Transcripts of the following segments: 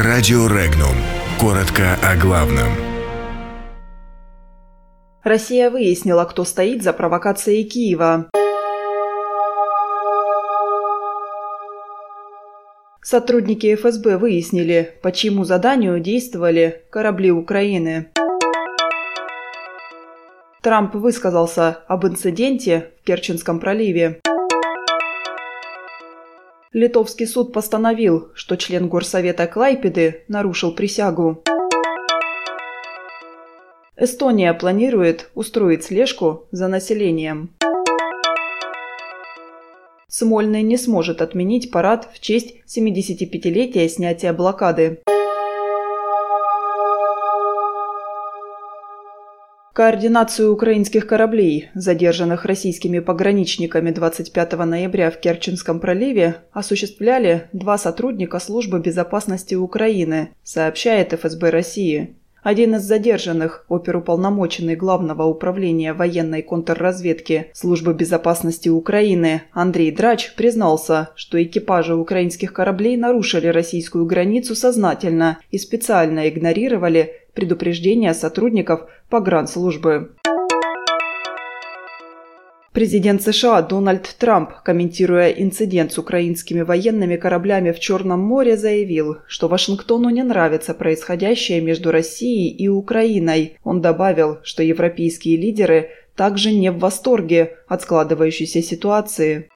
Радио Регнум. Коротко о главном. Россия выяснила, кто стоит за провокацией Киева. Сотрудники ФСБ выяснили, по чьему заданию действовали корабли Украины. Трамп высказался об инциденте в Керченском проливе. Литовский суд постановил, что член горсовета Клайпеды нарушил присягу. Эстония планирует устроить слежку за населением. Смольный не сможет отменить парад в честь 75-летия снятия блокады. Координацию украинских кораблей, задержанных российскими пограничниками 25 ноября в Керченском проливе, осуществляли два сотрудника Службы безопасности Украины, сообщает ФСБ России. Один из задержанных, оперуполномоченный Главного управления военной контрразведки Службы безопасности Украины Андрей Драч признался, что экипажи украинских кораблей нарушили российскую границу сознательно и специально игнорировали предупреждения сотрудников погранслужбы. Президент США Дональд Трамп, комментируя инцидент с украинскими военными кораблями в Черном море, заявил, что Вашингтону не нравится происходящее между Россией и Украиной. Он добавил, что европейские лидеры также не в восторге от складывающейся ситуации.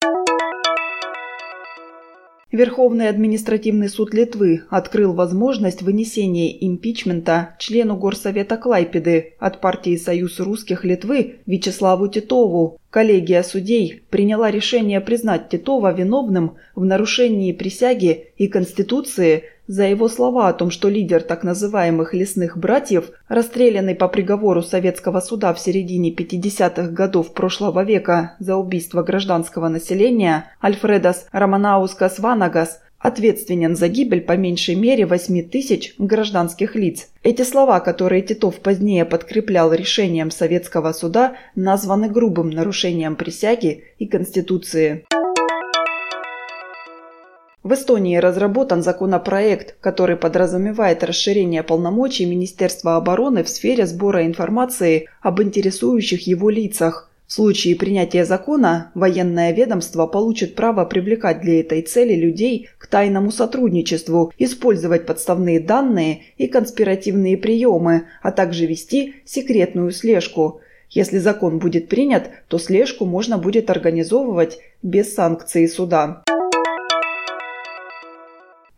Верховный административный суд Литвы открыл возможность вынесения импичмента члену Горсовета Клайпеды от партии «Союз русских Литвы» Вячеславу Титову. Коллегия судей приняла решение признать Титова виновным в нарушении присяги и Конституции за его слова о том, что лидер так называемых «лесных братьев», расстрелянный по приговору советского суда в середине 50-х годов прошлого века за убийство гражданского населения, Альфредас Романаускас Ванагас, ответственен за гибель по меньшей мере 8 тысяч гражданских лиц. Эти слова, которые Титов позднее подкреплял решением советского суда, названы грубым нарушением присяги и Конституции. В Эстонии разработан законопроект, который подразумевает расширение полномочий Министерства обороны в сфере сбора информации об интересующих его лицах. В случае принятия закона военное ведомство получит право привлекать для этой цели людей к тайному сотрудничеству, использовать подставные данные и конспиративные приемы, а также вести секретную слежку. Если закон будет принят, то слежку можно будет организовывать без санкции суда.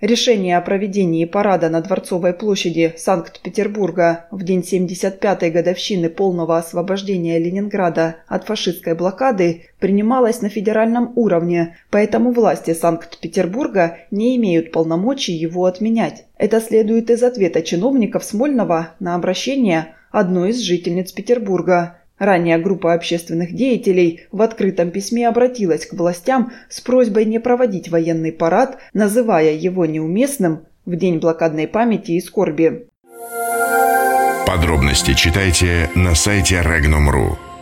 Решение о проведении парада на Дворцовой площади Санкт-Петербурга в день 75-й годовщины полного освобождения Ленинграда от фашистской блокады принималось на федеральном уровне, поэтому власти Санкт-Петербурга не имеют полномочий его отменять. Это следует из ответа чиновников Смольного на обращение одной из жительниц Петербурга – Ранее группа общественных деятелей в открытом письме обратилась к властям с просьбой не проводить военный парад, называя его неуместным в День блокадной памяти и скорби. Подробности читайте на сайте Regnum.ru.